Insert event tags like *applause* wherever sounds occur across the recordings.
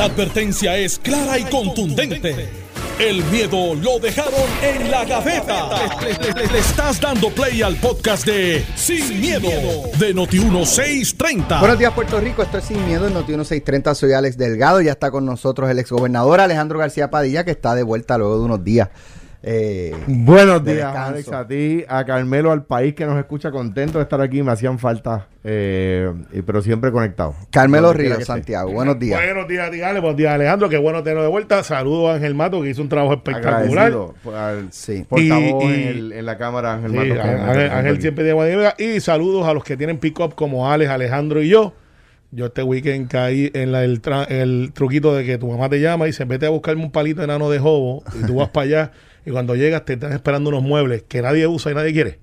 La advertencia es clara y contundente. El miedo lo dejaron en la gaveta. Le, estás dando play al podcast de Sin, miedo, de Noti1630. Buenos días, Puerto Rico. Esto es Sin Miedo en Noti 1630. Soy Alex Delgado. Ya está con nosotros el exgobernador Alejandro García Padilla, que está de vuelta luego de unos días. Eh, Buenos de días, descanso. Alex, a ti, a Carmelo, al país que nos escucha, contento de estar aquí, me hacían falta, eh, y- pero siempre conectado. Carmelo Ríos, esté. Santiago. Buenos días. Buenos días, dígale, buenos días, Alejandro. Qué bueno tenerlo de vuelta. Saludos a Ángel Mato, que hizo un trabajo espectacular. Agradecido por- al Sí. portavoz Y- y- en, el- en la cámara, Ángel Sí, Mato, que- Ángel, Ángel siempre tiene. Y saludos a los que tienen pick-up como Alex, Alejandro y yo. Yo este weekend caí en la- el, tra- el truquito de que tu mamá te llama y dice, vete a buscarme un palito enano de jobo y tú vas para allá *laughs* y cuando llegas te están esperando unos muebles que nadie usa y nadie quiere.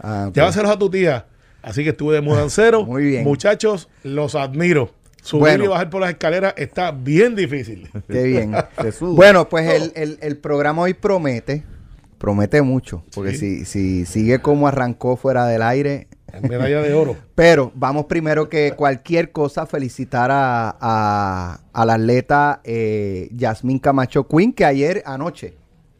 Ah, ok. Llévaselos a tu tía. Así que estuve de mudancero. *laughs* Muy bien. Muchachos, los admiro. Subir Bueno. y bajar por las escaleras está bien difícil. *laughs* Qué bien. Jesús. *laughs* bueno, pues el, el- el programa hoy promete. Promete mucho. Porque si, si sigue como arrancó fuera del aire, Medalla de oro. Pero vamos primero que cualquier cosa felicitar a, a, a la atleta eh, Yasmín Camacho Quinn, que ayer, anoche,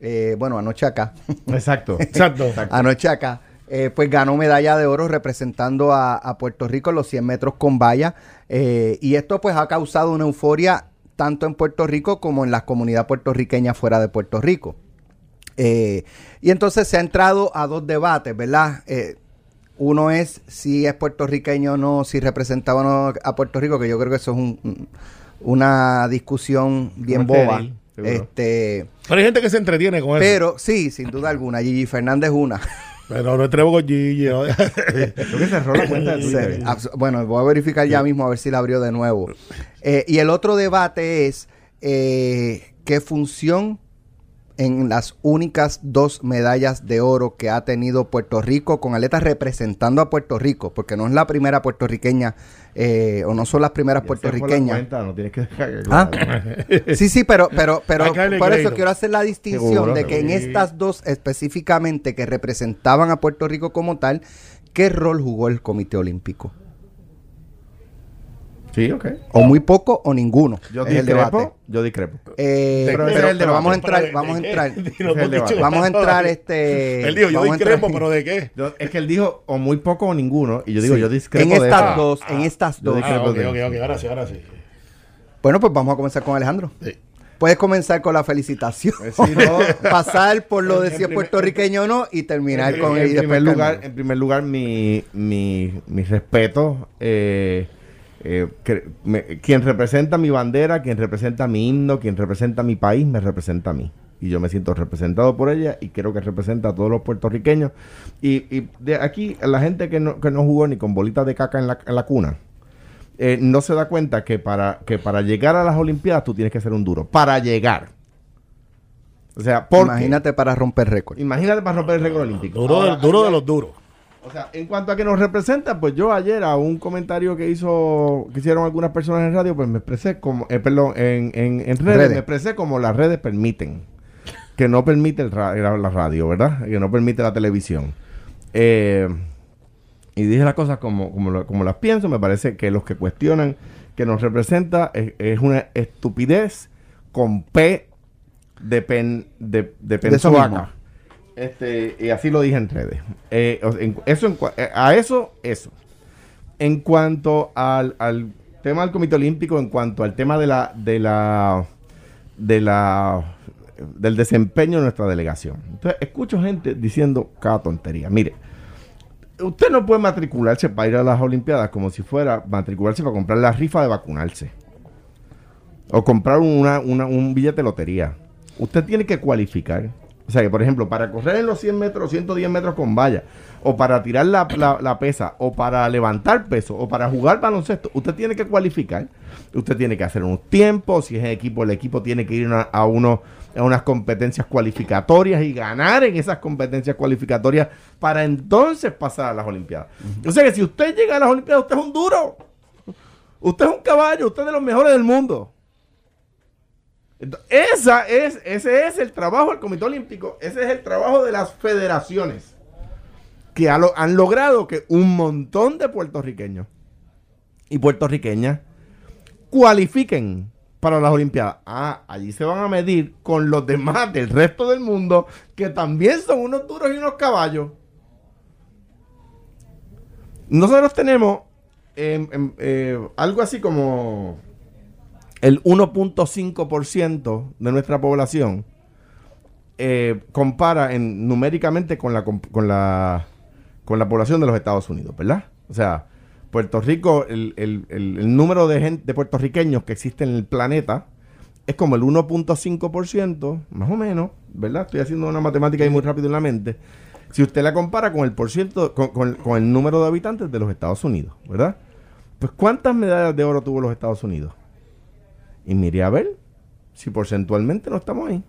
eh, bueno, anoche acá, *laughs* Exacto. Exacto. anoche acá, eh, pues ganó medalla de oro representando a, a Puerto Rico en los 100 metros con valla. eh, y esto pues ha causado una euforia tanto en Puerto Rico como en la comunidad puertorriqueña fuera de Puerto Rico. Eh, y entonces se ha entrado a dos debates, ¿verdad? Uno es si es puertorriqueño o no, si representaba o no a Puerto Rico, que yo creo que eso es un- un- una discusión bien boba. estéril, seguro. Este, Pero hay gente que se entretiene con eso. pero sí, sin duda alguna, Gigi Fernández una. *laughs* Pero no entrego con Gigi. ¿no? Creo que cerró la cuenta de Twitter. bueno, voy a verificar ya mismo a ver si la abrió de nuevo. Eh, y el otro debate es eh, qué función en las únicas dos medallas de oro que ha tenido Puerto Rico con atletas representando a Puerto Rico, porque no es la primera puertorriqueña eh, o no son las primeras Ya puertorriqueñas. cuenta, no tienes que dejar que- Ah. *laughs* Sí, sí, pero, pero, pero por eso quiero hacer la distinción Seguro, de que en estas dos específicamente que representaban a Puerto Rico como tal, ¿qué rol jugó el Comité Olímpico? Sí, ok. O muy poco o ninguno. Yo es el debate. discrepo, yo discrepo. Eh, Pero el vamos a entrar, ¿Pero *laughs* de- vamos a entrar, el vamos a entrar este. Él dijo, yo discrepo, pero ¿de qué? Yo- es que él dijo o muy poco o ninguno, y yo digo, Sí. yo discrepo En de estas dos, en estas Yo dos. discrepo. Ah, ok, ok, ok, ahora sí, ahora sí. Bueno, pues vamos a comenzar con Alejandro. Sí. Puedes comenzar con la felicitación. Pues sí, no. *laughs* Pasar por lo de si es puertorriqueño o no y terminar En- con en, él. y primer lugar, en primer lugar, mi, mi, mi respeto. eh, eh, que- me- quien representa mi bandera, quien representa mi himno, quien representa mi país, me representa a mí. Y yo me siento representado por ella y creo que representa a todos los puertorriqueños. Y, y de aquí, la gente que no, que no jugó ni con bolitas de caca en la, en la cuna, eh, no se da cuenta que para, que para llegar a las Olimpiadas tú tienes que ser un duro. Para llegar. O sea, porque, Imagínate para romper récord. imagínate para romper el récord olímpico. Duro, Ahora, duro de los duros. O sea, en cuanto a que nos representa, pues yo ayer a un comentario que hizo, que hicieron algunas personas en radio, pues me expresé como, eh, perdón, en, en, en redes, Redes. me expresé como las redes permiten. Que no permite el ra- la radio, ¿verdad? Que no permite la televisión. Eh, y dije las cosas como, como, como las pienso. Me parece que los que cuestionan que nos representa es, es una estupidez con P de pen de, de De. Este, y así lo dije en redes. Eh, eso eh, a eso, eso. En cuanto al, al tema del Comité Olímpico, en cuanto al tema de la, de la, de la, del desempeño de nuestra delegación. Entonces, escucho gente diciendo cada tontería. Mire, usted no puede matricularse para ir a las Olimpiadas como si fuera matricularse para comprar la rifa de vacunarse. O comprar una, una- un billete de lotería. Usted tiene que cualificar. O sea, que por ejemplo, para correr en los 100 metros, 110 metros con valla, o para tirar la, la- la pesa, o para levantar peso, o para jugar baloncesto, usted tiene que cualificar. Usted tiene que hacer unos tiempos. Si es equipo, el equipo tiene que ir una- a, uno, a unas competencias cualificatorias y ganar en esas competencias cualificatorias para entonces pasar a las Olimpiadas. O sea que si usted llega a las Olimpiadas, usted es un duro. Usted es un caballo, usted es de los mejores del mundo. Esa es, ese es el trabajo del Comité Olímpico, ese es el trabajo de las federaciones que han logrado que un montón de puertorriqueños y puertorriqueñas cualifiquen para las Olimpiadas. Ah, allí se van a medir con los demás del resto del mundo que también son unos duros y unos caballos. Nosotros tenemos em, em, eh, algo así como el 1.5% de nuestra población eh, compara en, numéricamente con la, con, la, con la población de los Estados Unidos, ¿verdad? O sea, Puerto Rico, el, número de, gente, de puertorriqueños que existe en el planeta es como el 1.5%, más o menos, ¿verdad? Estoy haciendo una matemática ahí muy rápido en la mente. Si usted la compara con el por ciento, con, el número de habitantes de los Estados Unidos, ¿verdad? Pues ¿cuántas medallas de oro tuvo los Estados Unidos? Y mire a ver si porcentualmente no estamos ahí.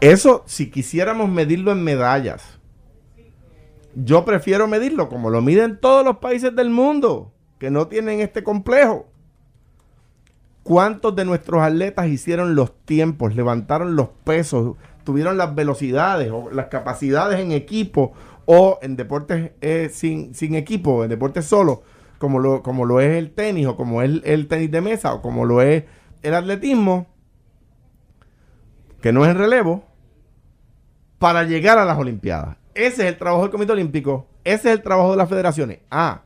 Eso, si quisiéramos medirlo en medallas, yo prefiero medirlo como lo miden todos los países del mundo que no tienen este complejo. ¿Cuántos de nuestros atletas hicieron los tiempos, levantaron los pesos, tuvieron las velocidades o las capacidades en equipo o en deportes eh, sin, sin, equipo, en deportes solo, como lo, como lo es el tenis o como es el, tenis de mesa o como lo es el atletismo, que no es en relevo, para llegar a las Olimpiadas? Ese es el trabajo del Comité Olímpico. Ese es el trabajo de las federaciones. Ah,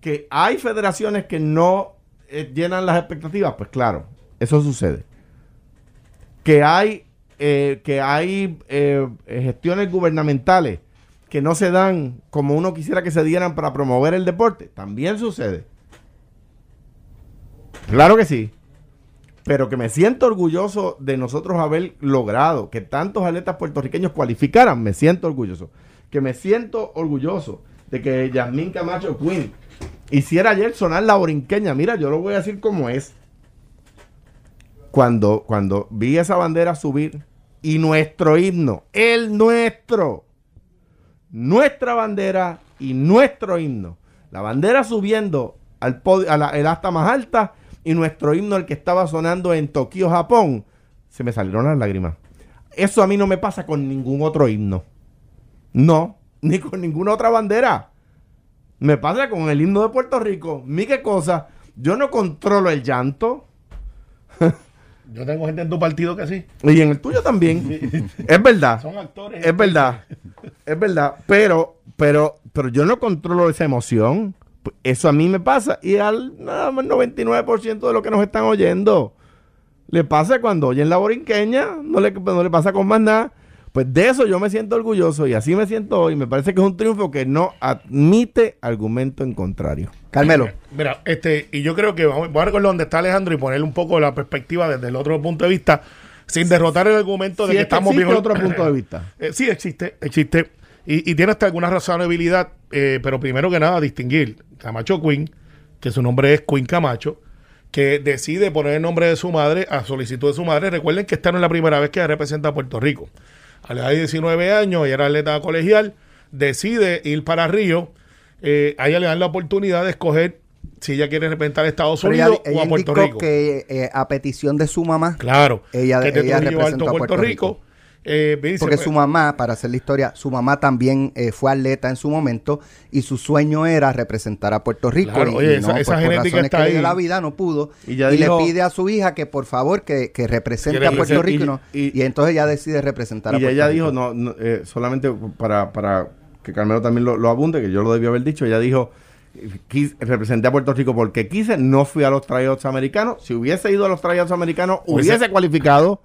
que hay federaciones que no eh, llenan las expectativas. Pues claro, eso sucede. Que hay, eh, que hay eh, gestiones gubernamentales que no se dan como uno quisiera que se dieran para promover el deporte. También sucede. Claro que sí pero que me siento orgulloso de nosotros haber logrado que tantos atletas puertorriqueños cualificaran, me siento orgulloso. Que me siento orgulloso de que Yasmín Camacho Quinn hiciera ayer sonar la borinqueña. Mira, yo lo voy a decir como es. Cuando, cuando vi esa bandera subir y nuestro himno, el nuestro, nuestra bandera y nuestro himno, la bandera subiendo al a la, el asta más alta y nuestro himno, el que estaba sonando en Tokio, Japón, se me salieron las lágrimas. Eso a mí no me pasa con ningún otro himno. No, *laughs* ni con ninguna otra bandera. Me pasa con el himno de Puerto Rico. Mi qué cosa. Yo no controlo el llanto. *laughs* Yo tengo gente en tu partido que sí. Y en el tuyo también. es verdad. Son actores. Es verdad. es verdad. Pero, pero, pero yo no controlo esa emoción. Eso a mí me pasa y al nada más 99% de lo que nos están oyendo le pasa cuando oyen la borinqueña, no le, no le pasa con más nada. Pues de eso yo me siento orgulloso y así me siento hoy. Me parece que es un triunfo que no admite argumento en contrario. Carmelo. Mira, este, y yo creo que vamos, voy a recordar donde está Alejandro y ponerle un poco la perspectiva desde el otro punto de vista, sin derrotar el argumento de que estamos bien. otro punto de vista. *laughs* Eh, sí, existe, existe. Y, tiene hasta alguna razonabilidad, eh, pero primero que nada, distinguir Camacho Quinn, que su nombre es Quinn Camacho, que decide poner el nombre de su madre a solicitud de su madre. Recuerden que esta no es la primera vez que representa a Puerto Rico. A la edad de 19 años, ella era atleta colegial, decide ir para Río. Eh, a ella le dan la oportunidad de escoger si ella quiere representar a Estados Unidos o a Puerto Rico. que eh, a petición de su mamá, claro, ella, que ella representa a Puerto, Rico eh, Porque su mamá, para hacer la historia, su mamá también eh, fue atleta en su momento y su sueño era representar a Puerto Rico. y, esa, pues, genética está ahí. la vida no pudo. Y, le pide a su hija que por favor que, represente a Puerto Rico. Y, entonces ella decide representar a Puerto Rico. Y ella dijo, no, eh, solamente para, para que Carmelo también lo, abunde, que yo lo debía haber dicho, ella dijo representé a Puerto Rico porque quise, no fui a los tryouts americanos. Si hubiese ido a los tryouts americanos, hubiese cualificado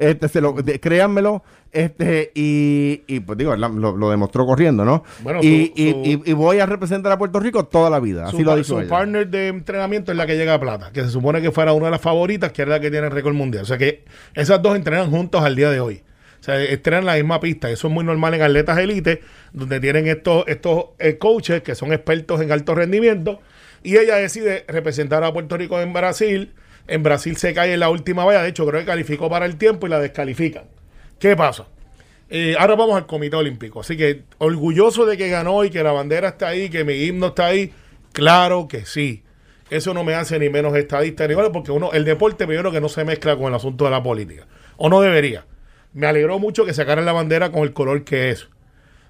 este, se lo, créanmelo, este, y, y pues digo, lo, demostró corriendo, ¿no? y, y, voy a representar a Puerto Rico toda la vida. Así su, lo Su partner de entrenamiento es la que llega a plata, que se supone que fuera una de las favoritas, que es la que tiene el récord mundial. O sea que esas dos entrenan juntos al día de hoy. O sea, estrenan la misma pista. Eso es muy normal en atletas élite, donde tienen estos, estos eh, coaches que son expertos en alto rendimiento. Y ella decide representar a Puerto Rico en Brasil en Brasil se cae en la última valla. De hecho, creo que calificó para el tiempo y la descalifican. ¿Qué pasa? Eh, ahora vamos al Comité Olímpico. Así que orgulloso de que ganó y que la bandera está ahí, que mi himno está ahí. Claro que sí. Eso no me hace ni menos estadista ni igual, porque uno, el deporte primero que no se mezcla con el asunto de la política. O no debería. Me alegró mucho que sacaran la bandera con el color que es.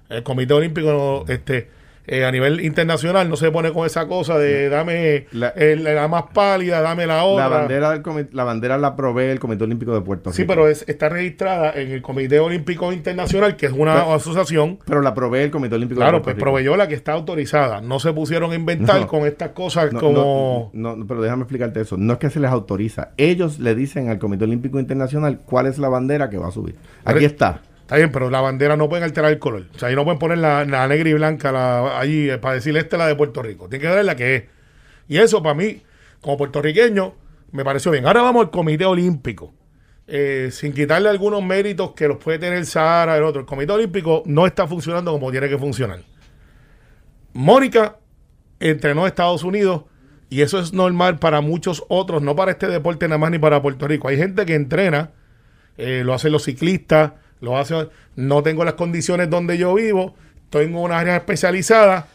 El Comité Olímpico, este, eh, a nivel internacional no se pone con esa cosa de dame La- el- la más pálida, dame la otra. La bandera, del la bandera la provee el Comité Olímpico de Puerto Rico. Sí, pero es- está registrada en el Comité Olímpico Internacional, que es una Pero- asociación. Pero la provee el Comité Olímpico Claro, de pues Puerto Rico. proveyó la que está autorizada. No se pusieron a inventar No. con estas cosas No, como... no, no, pero déjame explicarte eso. No es que se les autoriza. Ellos le dicen al Comité Olímpico Internacional cuál es la bandera que va a subir. Aquí está. Está bien, pero la bandera no pueden alterar el color. O sea, ahí no pueden poner la, la negra y blanca la, allí eh, para decir esta es la de Puerto Rico. Tiene que dar la que es. Y eso para mí, como puertorriqueño, me pareció bien. Ahora vamos al Comité Olímpico. Eh, sin quitarle algunos méritos que los puede tener Sara, el otro. El Comité Olímpico no está funcionando como tiene que funcionar. Mónica entrenó en Estados Unidos y eso es normal para muchos otros, no para este deporte nada más ni para Puerto Rico. Hay gente que entrena, eh, lo hacen los ciclistas, lo hacen, no tengo las condiciones donde yo vivo, estoy en una área especializada,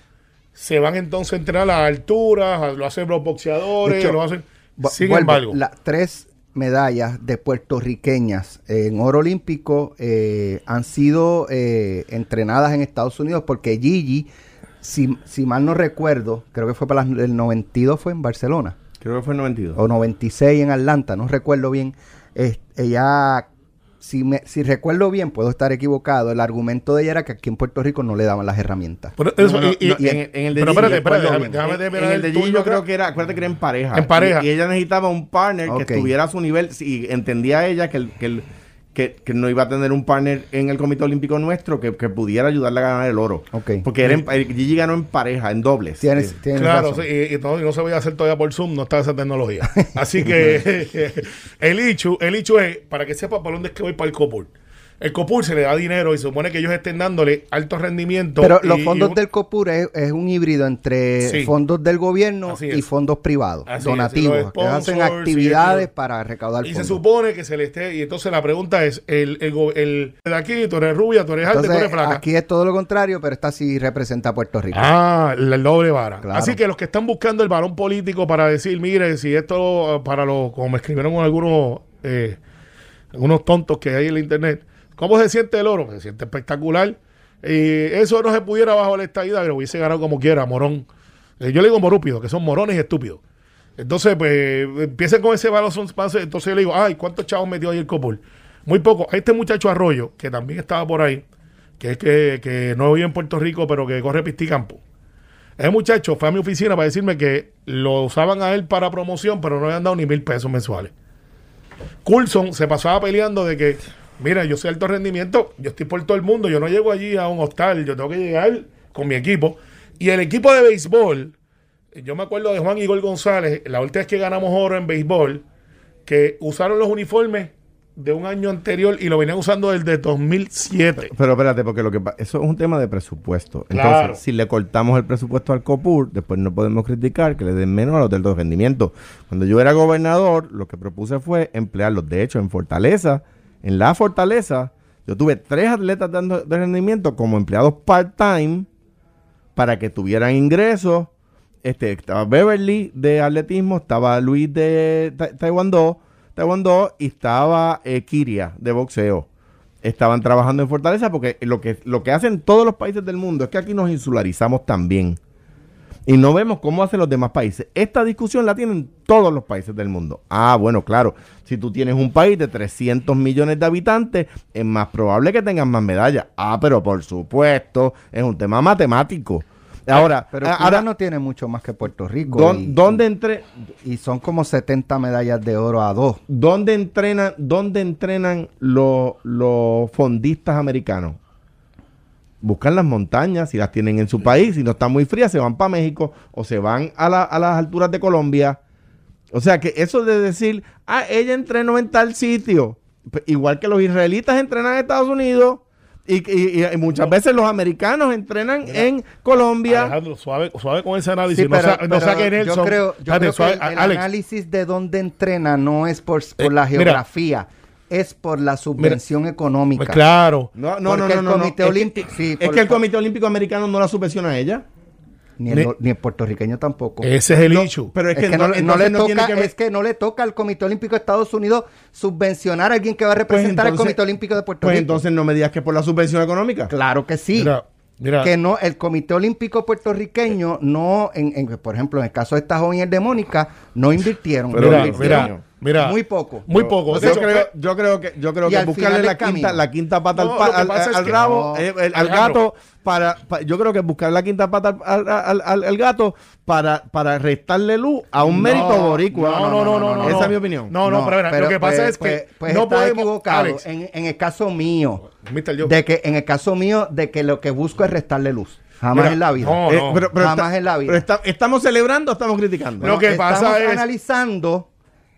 se van entonces a entrenar a las alturas, lo hacen los boxeadores, hecho, lo hacen. Sin vuelvo, embargo, las tres medallas de puertorriqueñas en oro olímpico eh, han sido eh, entrenadas en Estados Unidos porque Gigi, si, si mal no recuerdo, creo que fue para las- el 92 fue en Barcelona Creo que fue en 92. o 96 en Atlanta, no recuerdo bien. Ella, si, me, si recuerdo bien, puedo estar equivocado, el argumento de ella era que aquí en Puerto Rico no le daban las herramientas. pero eso- No, no, y- y- no, y- en, en el de pero espérate, espérate, déjame, En- el de Gigi yo creo que era, acuérdate que era en pareja. En pareja. Y, y ella necesitaba un partner que estuviera a su nivel y entendía ella que, el- que, el- que, que no iba a tener un partner en el Comité Olímpico nuestro que, que pudiera ayudarle a ganar el oro. Porque era en- Gigi ganó en pareja, en dobles. Tienes, tienes Claro, sí, y, y no, y no se voy a hacer todavía por Zoom, no está esa tecnología. *laughs* Así que *laughs* el hecho, el hecho es, para que sepa por dónde es que voy para el COPUR. El COPUR se le da dinero y se supone que ellos estén dándole alto rendimiento. Pero y- los y fondos un- del COPUR es, es un híbrido entre Sí. fondos del gobierno y es. fondos privados, Así es, donativos, los que hacen actividades para recaudar Y se fondos. supone que se le esté. Y entonces la pregunta es: el, el, el de aquí, tú eres rubia, tú eres alta, tú eres flaca. aquí es todo lo contrario, pero esta sí representa a Puerto Rico. Ah, el doble vara. Claro. Así que los que están buscando el balón político para decir, mire, si esto, para los, como me escribieron algunos, eh, algunos tontos que hay en la internet, ¿cómo se siente el oro? Se siente espectacular. Y eso no se pudiera bajo la estadidad, pero hubiese ganado como quiera, morón. Eh, yo le digo morúpido, que son morones y estúpidos. Entonces, pues, empiecen con ese balón. Entonces yo le digo, ay, ¿cuántos chavos metió ahí el Copul? Muy poco. Este muchacho Arroyo, que también estaba por ahí, que es que, que no vive en Puerto Rico, pero que corre pisticampo. Ese muchacho fue a mi oficina para decirme que lo usaban a él para promoción, pero no le han dado ni mil pesos mensuales. Coulson se pasaba peleando de que, mira, yo soy alto rendimiento, yo estoy por todo el mundo, yo no llego allí a un hostal, yo tengo que llegar con mi equipo. Y el equipo de béisbol, yo me acuerdo de Juan Igor González, la última vez que ganamos oro en béisbol, que usaron los uniformes de un año anterior y lo venían usando desde 2007. Pero espérate, porque lo que eso es un tema de presupuesto. Entonces, Claro. si le cortamos el presupuesto al COPUR, después no podemos criticar que le den menos a los del de rendimiento. Cuando yo era gobernador, lo que propuse fue emplearlos. De hecho, en Fortaleza, en la Fortaleza, yo tuve tres atletas dando de rendimiento como empleados part-time para que tuvieran ingresos. Este, estaba Beverly de atletismo, estaba Luis de Ta- Taekwondo, Taekwondo y estaba eh, Kiria de boxeo. Estaban trabajando en Fortaleza porque lo que, lo que hacen todos los países del mundo es que aquí nos insularizamos también. Y no vemos cómo hacen los demás países. Esta discusión la tienen todos los países del mundo. Ah, bueno, claro. Si tú tienes un país de 300 millones de habitantes, es más probable que tengas más medallas. Ah, pero por supuesto, es un tema matemático. Ahora, Pero Cuba ahora no tiene mucho más que Puerto Rico. ¿dó- y, ¿dónde, entre, y son como 70 medallas de oro a dos. ¿dónde entrenan, dónde entrenan los, los fondistas americanos? Buscan las montañas, si las tienen en su país, si no están muy frías, se van para México o se van a, la- a las alturas de Colombia. O sea que eso de decir, ah, ella entrenó en tal sitio, P- igual que los israelitas entrenan en Estados Unidos y, y- y muchas veces los americanos entrenan en Colombia. Alejandro, suave, suave con ese análisis. Sí, no, pero, sa- no pero saque Nelson. yo creo, yo Espérate, creo suave, que el, análisis de dónde entrena no es por, por Eh, la mira. Es por la subvención económica. pues claro. No, no, Porque no, no, el no, no. Comité Es que- Olímpico- sí, es que el Comité Olímpico Americano no la subvenciona a ella. Ni, el, Ni- ni el puertorriqueño tampoco. Ese es el No, issue. Pero es, Es que, no, no, no entonces le toca, que es que no le toca al Comité Olímpico de Estados Unidos subvencionar a alguien que va a Pues representar al Comité Olímpico de Puerto Pues Rico. entonces no me digas que es por la subvención económica. claro que sí. Mira, Mira. que no, el Comité Olímpico Puertorriqueño no, en, en- por ejemplo, en el caso de esta joven de Mónica, no invirtieron. Pero no Mira, invirtieron mira. Muy poco. Muy poco. Yo hecho, creo, fue- yo creo que yo creo que buscarle la quinta, la quinta pata No, al, al- al rabo, No. eh, el- al gato para, pa- yo creo que buscar la quinta pata al, al- al- al gato para, para restarle luz a un No, mérito boricua. No, no, no, no, no. Esa no. es mi opinión. No, no, pero, mira, lo que pasa pues- es que pues- pues no podemos. equivocado. Alex, En, en el caso mío, de que en el caso mío, de que lo que busco es restarle luz. Jamás Mira, en la vida. no, Eh, no. pero, pero Jamás está- en la vida. pero está- ¿Estamos celebrando o estamos criticando? Lo que Estamos pasa es- analizando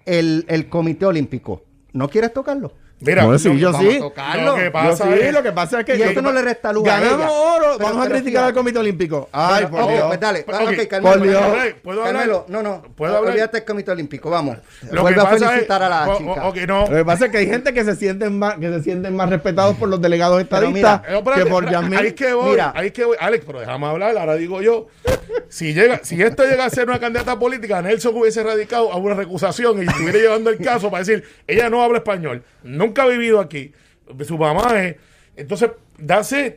el, el Comité Olímpico. ¿No quieres tocarlo? Mira, No, sí, yo sí. a tocarlo. Lo que Yo pasa sí, es- lo que pasa es que Y esto no le resta luz a ganamos ella. oro, Pero- vamos a criticar al Comité Olímpico. Ay, Pero- por Dios. pues dale. Ok, ok, por Carmelo, Dios. Carmelo, ¿Puedo hablar? Carmelo, no, no. ¿Puedo hablar? Olvídate del Comité Olímpico, vamos. Lo Vuelve que a pasa es- felicitar a la chica. o- no. Lo que pasa es que hay gente que se sienten más, que se sienten más respetados por los delegados estadistas mira, Eh, que por espérate, Yasmín. Ahí es que voy, Mira. ahí es que voy. Alex, pero déjame hablar, ahora digo yo. Si llega, si esto llega a ser una candidata política, Nelson hubiese radicado a una recusación y estuviera llevando el caso para decir, ella no habla español, nunca ha vivido aquí, su mamá es. Entonces,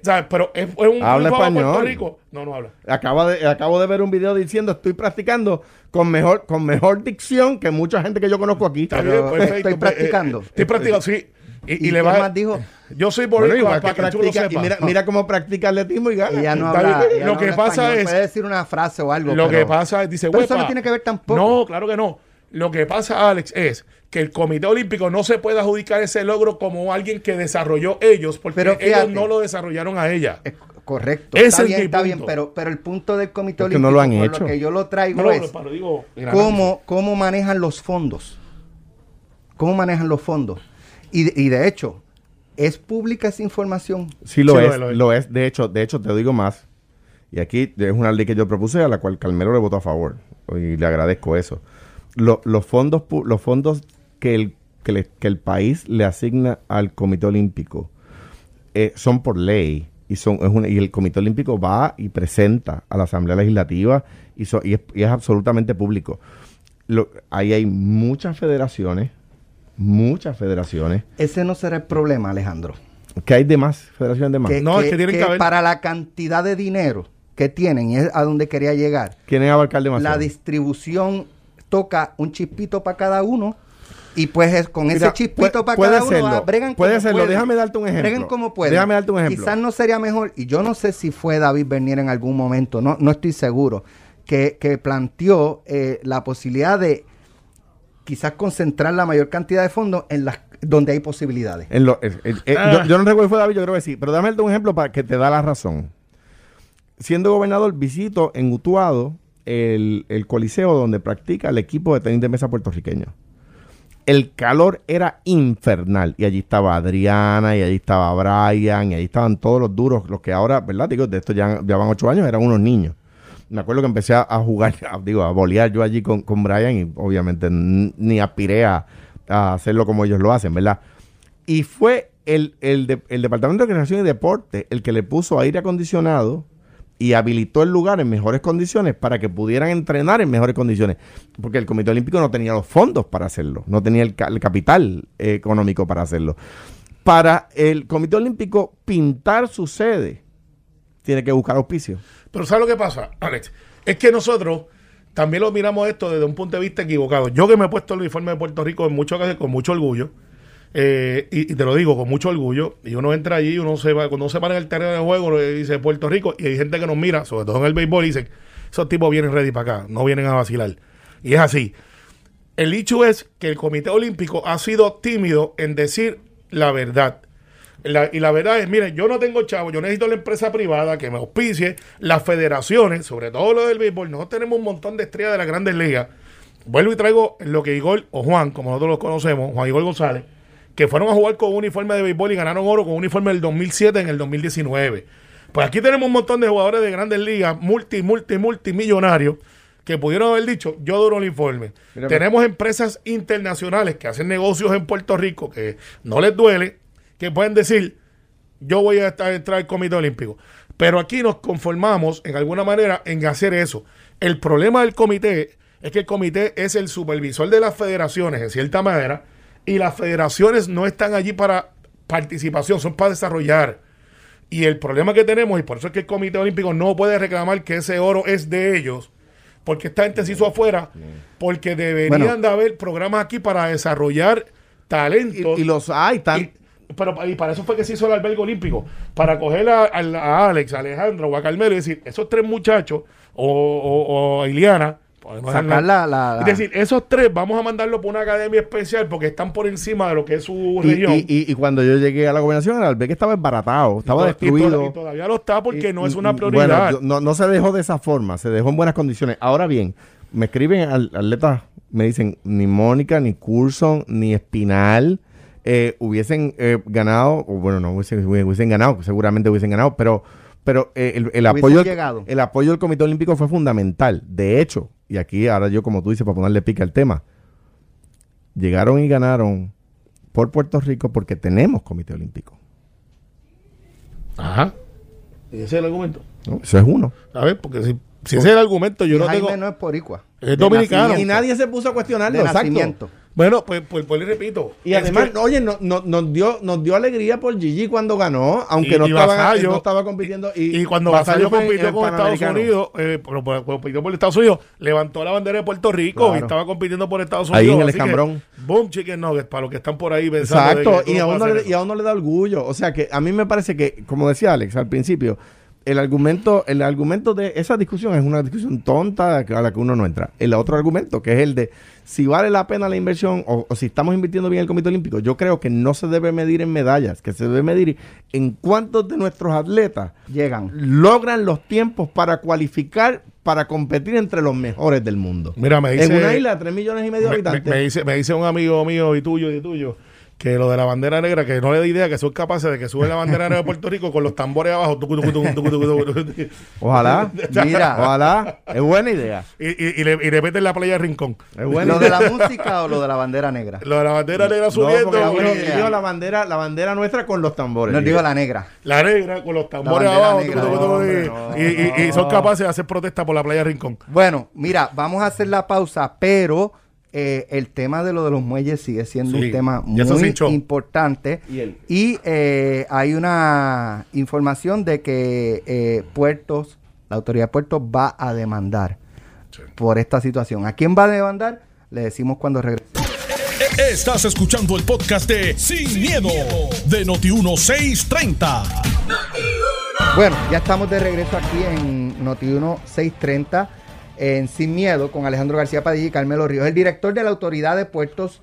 ¿sabes? Pero es, es un Habla español. Puerto Rico. No, no habla. Acaba de, acabo de ver un video diciendo estoy practicando con mejor, con mejor dicción que mucha gente que yo conozco aquí. Está Pero bien, perfecto, estoy pues, practicando. eh, estoy practicando, sí. Y, y ¿Y le va más dijo? Yo soy Bueno, boricua igual para que que tú lo y sepas. mira, mira cómo practica atletismo y gana. Ella no Está habla. Lo no que habla pasa español. es- Puede decir una frase o algo. Lo pero- que pasa es, dice, Pero eso "Huepa". no tiene que ver tampoco. No, claro que no. Lo que pasa, Alex, es que el Comité Olímpico no se puede adjudicar ese logro como alguien que desarrolló ellos, porque Pero ellos no lo desarrollaron a ella. Es correcto. Ese está es bien, mi está punto. bien, pero, pero el punto del Comité Es que Olímpico, no lo han hecho. lo que yo lo traigo No, es pero digo, en cómo, cómo manejan los fondos. Cómo manejan los fondos. Y, de- y de hecho, ¿es pública esa información? Sí lo Sí, lo es, es, lo es. es. De hecho, de hecho te digo más. Y aquí es una ley que yo propuse a la cual Calmero le votó a favor. Y le agradezco eso. Lo- los fondos los fondos que el, que, le- que el país le asigna al Comité Olímpico eh, son por ley. Y, son, es una- y el Comité Olímpico va y presenta a la Asamblea Legislativa y, so- y es, y es absolutamente público. Lo- ahí hay muchas federaciones, muchas federaciones. Ese no será el problema, Alejandro. que hay de más? ¿Federaciones de más? Que, No, es que tienen que haber- para la cantidad de dinero que tienen, y es a donde quería llegar, ¿Quieren abarcar demasiado? la distribución toca un chispito para cada uno. Y pues es, con Mira, ese chispito para puede cada uno, serlo, ah, bregan puede como serlo. pueden. Déjame darte un ejemplo. Breguen como pueden. Déjame darte un ejemplo. Quizás no sería mejor, y yo no sé si fue David Bernier en algún momento, no, no estoy seguro, que, que planteó eh, la posibilidad de quizás concentrar la mayor cantidad de fondos en las donde hay posibilidades. En lo- eh, eh, eh, Ah. yo, yo no recuerdo si fue David, yo creo que sí. Pero dame darte un ejemplo para que te da la razón. Siendo gobernador, visito en Utuado el, el coliseo donde practica el equipo de tenis de mesa puertorriqueño. El calor era infernal. Y allí estaba Adriana, y allí estaba Brian, y allí estaban todos los duros, los que ahora, ¿verdad? Digo, de esto ya, ya van ocho años, eran unos niños. Me acuerdo que empecé a, jugar, *laughs* a- digo, a bolear yo allí con, con Brian y obviamente ni aspiré a, a hacerlo como ellos lo hacen, ¿verdad? Y fue el, el, de- el Departamento de Recreación y Deporte el que le puso aire acondicionado y habilitó el lugar en mejores condiciones para que pudieran entrenar en mejores condiciones. Porque el Comité Olímpico no tenía los fondos para hacerlo, no tenía el, ca- el capital eh, económico para hacerlo. Para el Comité Olímpico pintar su sede, tiene que buscar auspicio. Pero ¿sabes lo que pasa, Alex? Es que nosotros también lo miramos esto desde un punto de vista equivocado. Yo que me he puesto el uniforme de Puerto Rico en muchas ocasiones con mucho orgullo, eh, y, y te lo digo con mucho orgullo, y uno entra allí, uno se va, cuando uno se para en el terreno de juego, dice Puerto Rico, y hay gente que nos mira, sobre todo en el béisbol, y dicen, esos tipos vienen ready para acá, no vienen a vacilar. Y es así. El hecho es que el Comité Olímpico ha sido tímido en decir la verdad. Y la verdad es, miren, yo no tengo chavo, yo necesito la empresa privada que me auspicie, las federaciones, sobre todo lo del béisbol. Nosotros tenemos un montón de estrellas de las grandes ligas. Vuelvo y traigo lo que Igor o Juan, como nosotros los conocemos, Juan Igor González, que fueron a jugar con un uniforme de béisbol y ganaron oro con un uniforme del 2007 en el 2019. Pues aquí tenemos un montón de jugadores de grandes ligas, multi, multi, multimillonarios, que pudieron haber dicho, yo duro el uniforme. Mira, tenemos empresas internacionales que hacen negocios en Puerto Rico que no les duele, que pueden decir, yo voy a estar entrar al Comité Olímpico. Pero aquí nos conformamos, en alguna manera, en hacer eso. El problema del comité es que el comité es el supervisor de las federaciones, en cierta manera, y las federaciones no están allí para participación, son para desarrollar. Y el problema que tenemos, y por eso es que el Comité Olímpico no puede reclamar que ese oro es de ellos, porque esta gente se hizo afuera, porque deberían Bueno. de haber programas aquí para desarrollar talentos. Y, y los hay, tan, Y- pero y para eso fue que se hizo el albergue olímpico, para coger a, a- a Alex, a Alejandro o a Carmelo y decir, esos tres muchachos, o, o, o a Iliana, podemos Sacar dejarla- la- la- la- es decir, esos tres vamos a mandarlo por una academia especial porque están por encima de lo que es su y, región. y- y- y cuando yo llegué a la gobernación, el albergue estaba embaratado, estaba destruido. Y, todavía lo está porque no es una prioridad. Bueno, yo- no, no se dejó de esa forma, se dejó en buenas condiciones. Ahora bien, me escriben al- atletas, me dicen, ni Mónica, ni Curson, ni Espinal eh, hubiesen eh, ganado, o bueno, no hubiesen, hubiesen ganado, seguramente hubiesen ganado, pero, pero eh, el, el apoyo, llegado. el apoyo del Comité Olímpico fue fundamental. De hecho, y aquí ahora yo, como tú dices, para ponerle pica al tema, llegaron y ganaron por Puerto Rico porque tenemos Comité Olímpico. Ajá. Y ese es el argumento. ¿no? Eso es uno. A ver, porque si, si ese es el argumento, yo Y no Jaime tengo. no es poricua. Es dominicano. nacimiento. Y nadie se puso a cuestionarlo, De exacto. nacimiento. Bueno, pues, pues, pues le repito. Y además, que- oye, no- no- nos, dio, nos dio alegría por Gigi cuando ganó, aunque Y- no, y estaba, no estaba compitiendo. Y, Y cuando en compitió con Estados. Unidos, eh, compitió por Estados Unidos, levantó la bandera de Puerto Rico y estaba compitiendo por Estados Ahí Unidos. en el escambrón. Boom, chicken nuggets, para los que están por ahí pensando. Exacto, y a, no uno le, y a uno le da orgullo. O sea que a mí me parece que, como decía Alex al principio, el argumento, el argumento de esa discusión es una discusión tonta a la que uno no entra. El otro argumento, que es el de si vale la pena la inversión o, o si estamos invirtiendo bien el Comité Olímpico, yo creo que no se debe medir en medallas, que se debe medir en cuántos de nuestros atletas Llegan. logran los tiempos para cualificar para competir entre los mejores del mundo. Mira, me dice. en una isla de 3 millones y medio de me, me- habitantes. me dice, me dice un amigo mío y tuyo y tuyo que lo de la bandera negra, que no le da idea que son capaces de que suben la bandera negra de Puerto Rico con los tambores abajo. Ojalá. *laughs* Mira. Ojalá. Es buena idea. y, y, y le, y le meten la playa de Rincón. Es buena ¿Lo de la música o lo de la bandera negra? Lo de la bandera negra No, subiendo. idea. dijo la bandera, la bandera nuestra con los tambores. No digo la negra. La negra con los tambores abajo. negra. tucu, tucu, tucu, Hombre, y- no, y, y- y son capaces de hacer protesta por la playa de Rincón. Bueno, mira, vamos a hacer la pausa, pero eh, el tema de lo de los muelles sigue siendo Sí, un tema muy importante. Y eh, hay una información de que eh, Puertos, la autoridad de Puertos va a demandar por esta situación. ¿A quién va a demandar? Le decimos cuando regrese. Estás escuchando el podcast de Sin, miedo, de Noti1630. Bueno, ya estamos de regreso aquí en Noti1 630 en Sin Miedo con Alejandro García Padilla y Carmelo Ríos. El director de la Autoridad de Puertos,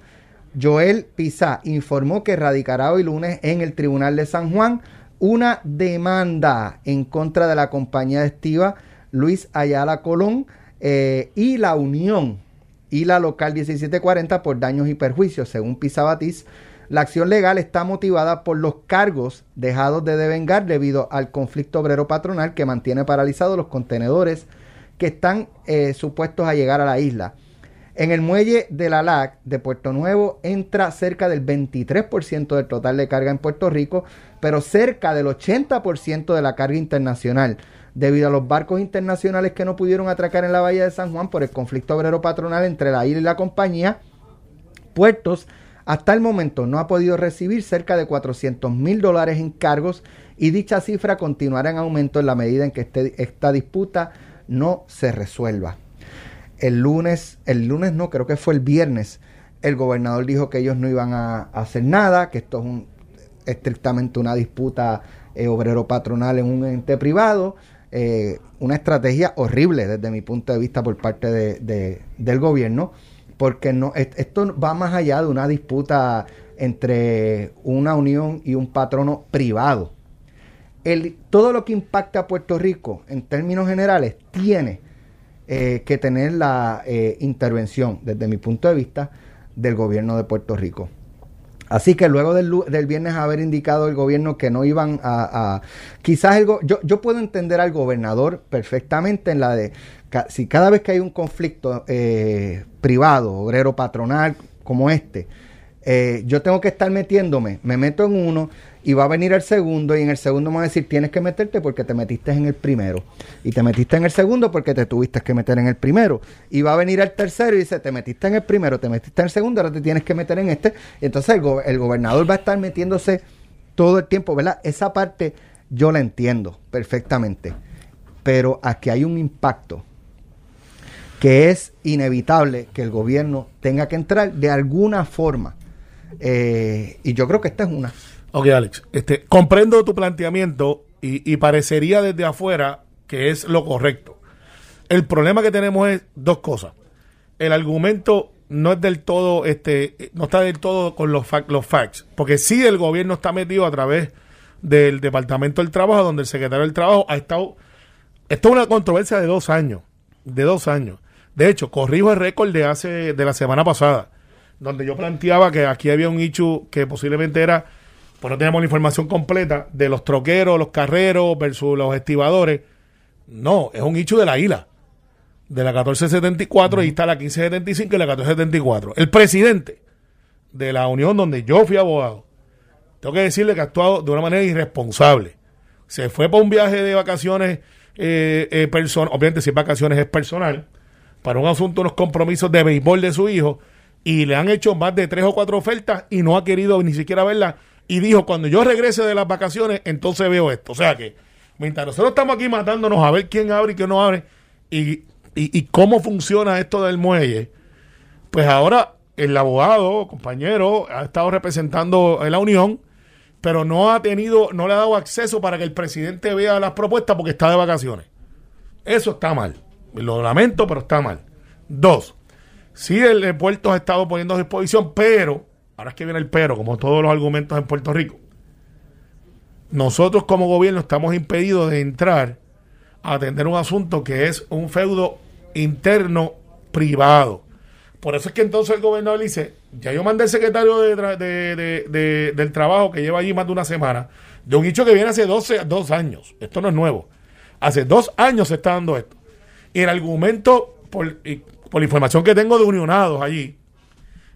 Joel Pizá, informó que radicará hoy lunes en el Tribunal de San Juan una demanda en contra de la compañía estiva Luis Ayala Colón eh, y la Unión y la local 1740 por daños y perjuicios. Según Pizá Batiz, la acción legal está motivada por los cargos dejados de devengar debido al conflicto obrero patronal que mantiene paralizados los contenedores que están eh, supuestos a llegar a la isla. En el muelle de la LAC de Puerto Nuevo entra cerca del 23% del total de carga en Puerto Rico, pero cerca del 80% de la carga internacional, debido a los barcos internacionales que no pudieron atracar en la bahía de San Juan por el conflicto obrero patronal entre la isla y la compañía. Puertos hasta el momento no ha podido recibir cerca de 400 mil dólares en cargos y dicha cifra continuará en aumento en la medida en que este- esta disputa no se resuelva. El lunes, el lunes no, creo que fue el viernes, el gobernador dijo que ellos no iban a, hacer nada, que esto es un- estrictamente una disputa eh, obrero-patronal en un ente privado. eh, una estrategia horrible desde mi punto de vista por parte de- de- del gobierno, porque no, es- esto va más allá de una disputa entre una unión y un patrono privado. Todo lo que impacta a Puerto Rico en términos generales tiene eh, que tener la eh, intervención, desde mi punto de vista, del gobierno de Puerto Rico. Así que luego del, viernes haber indicado el gobierno que no iban a... quizás el yo, puedo entender al gobernador perfectamente en la de... si cada vez que hay un conflicto eh, privado, obrero patronal como este, yo tengo que estar metiéndome, me meto en uno y va a venir el segundo y en el segundo me va a decir tienes que meterte porque te metiste en el primero y te metiste en el segundo porque te tuviste que meter en el primero y va a venir el tercero y dice te metiste en el primero, te metiste en el segundo, ahora te tienes que meter en este entonces el gobernador va a estar metiéndose todo el tiempo, ¿verdad? Esa parte yo la entiendo perfectamente, pero aquí hay un impacto que es inevitable que el gobierno tenga que entrar de alguna forma. Eh, y yo creo que esta es una. Ok, Alex, este, comprendo tu planteamiento y, y parecería desde afuera que es lo correcto. El problema que tenemos es dos cosas. El argumento no es del todo, este, no está del todo con los, fac- los facts, porque sí el gobierno está metido a través del Departamento del Trabajo, donde el secretario del Trabajo ha estado, esto es una controversia de dos años, de dos años. De hecho, corrijo el récord de hace, de la semana pasada, donde yo planteaba que aquí había un hecho que posiblemente era, pues no tenemos la información completa, de los troqueros, los carreros versus los estibadores. No, es un hecho de la isla de la 1474 y está la 1575 y la 1474. El presidente de la unión donde yo fui abogado, tengo que decirle que ha actuado de una manera irresponsable. Se fue para un viaje de vacaciones eh, eh, personal, obviamente si es vacaciones es personal, para un asunto, unos compromisos de béisbol de su hijo, y le han hecho más de tres o cuatro ofertas y no ha querido ni siquiera verla. Y dijo, cuando yo regrese de las vacaciones, entonces veo esto. O sea que, mientras nosotros estamos aquí matándonos a ver quién abre y quién no abre, y, y, cómo funciona esto del muelle, pues ahora el abogado, compañero, ha estado representando a la Unión, pero no ha tenido, no le ha dado acceso para que el presidente vea las propuestas porque está de vacaciones. Eso está mal. Lo lamento, pero está mal. Dos, sí el, el puerto ha estado poniendo a disposición, pero, ahora es que viene el pero, como todos los argumentos en Puerto Rico, nosotros como gobierno estamos impedidos de entrar a atender un asunto que es un feudo interno privado. Por eso es que entonces el gobernador dice, ya yo mandé al secretario de, del trabajo que lleva allí más de una semana, de un hecho que viene hace 12, dos años. Esto no es nuevo. Hace dos años se está dando esto. Y el argumento, por, por la información que tengo de unionados allí,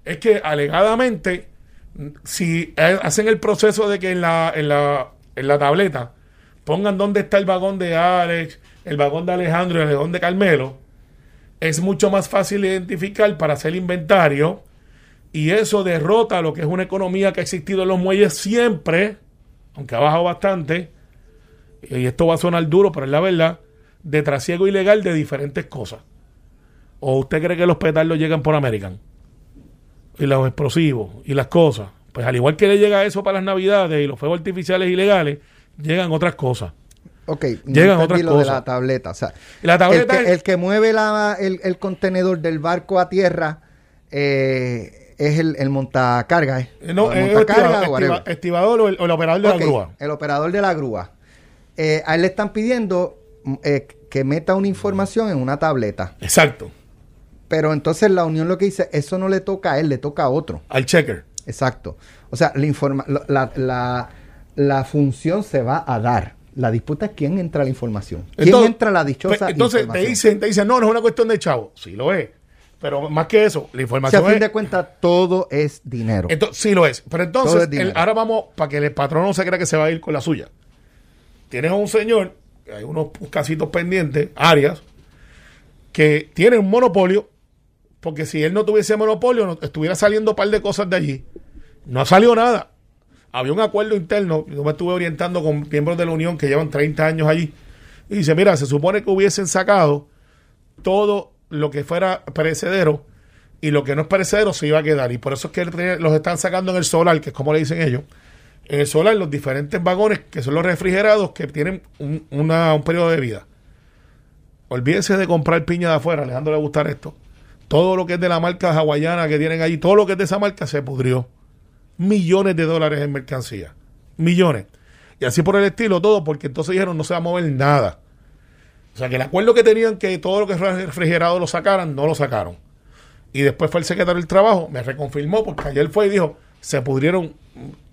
es que alegadamente, si eh, hacen el proceso de que en la, en la, en la tableta pongan dónde está el vagón de Alex, el vagón de Alejandro y el vagón de Carmelo, es mucho más fácil identificar para hacer inventario y eso derrota lo que es una economía que ha existido en los muelles siempre, aunque ha bajado bastante, y esto va a sonar duro, pero es la verdad, de trasiego ilegal de diferentes cosas. ¿O usted cree que los petardos llegan por American? Y los explosivos y las cosas. Pues al igual que le llega eso para las navidades y los fuegos artificiales ilegales, llegan otras cosas. Ok, Llegan otras lo de cosas. la tableta. O sea, la tableta el, que, es- el que mueve la- el, el contenedor del barco a tierra eh, es el, el montacarga. ¿eh? Eh, No, O el es montacarga estiva- o estibador o el, o operador de la grúa. El operador de la grúa. Eh, a él le están pidiendo mm, que meta una información en una tableta. Exacto. Pero entonces la unión lo que dice, eso no le toca a él, le toca a otro. Al checker. Exacto. O sea, la, informa la, la- la función se va a dar. La disputa es quién entra a la información. ¿Quién Entonces- entra a la dichosa pues, Entonces te dicen, te dicen, no, no es una cuestión de chavo. Sí lo es. Pero más que eso, la información a fin es. de cuentas, todo es dinero. Entonces, sí lo es. Pero entonces, es dinero. el- ahora vamos, para que el patrón no se crea que se va a ir con la suya. Tienes a un señor, hay unos casitos pendientes, áreas, que tiene un monopolio, porque si él no tuviese monopolio, no- estuviera saliendo un par de cosas de allí. No ha salido nada. Había un acuerdo interno, yo me estuve orientando con miembros de la Unión que llevan 30 años allí, y dice, mira, se supone que hubiesen sacado todo lo que fuera perecedero y lo que no es perecedero se iba a quedar. Y por eso es que los están sacando en el solar, que es como le dicen ellos. En el solar, los diferentes vagones, que son los refrigerados, que tienen un, periodo de vida. Olvídense de comprar piña de afuera, Alejandro le va a gustar esto. Todo lo que es de la marca hawaiana que tienen allí, todo lo que es de esa marca se pudrió. Millones de dólares en mercancía. Millones. Y así por el estilo, todo, porque entonces dijeron no se va a mover nada. O sea que el acuerdo que tenían que todo lo que es refrigerado lo sacaran, no lo sacaron. Y después fue el secretario del trabajo, me reconfirmó, porque ayer fue y dijo, se pudrieron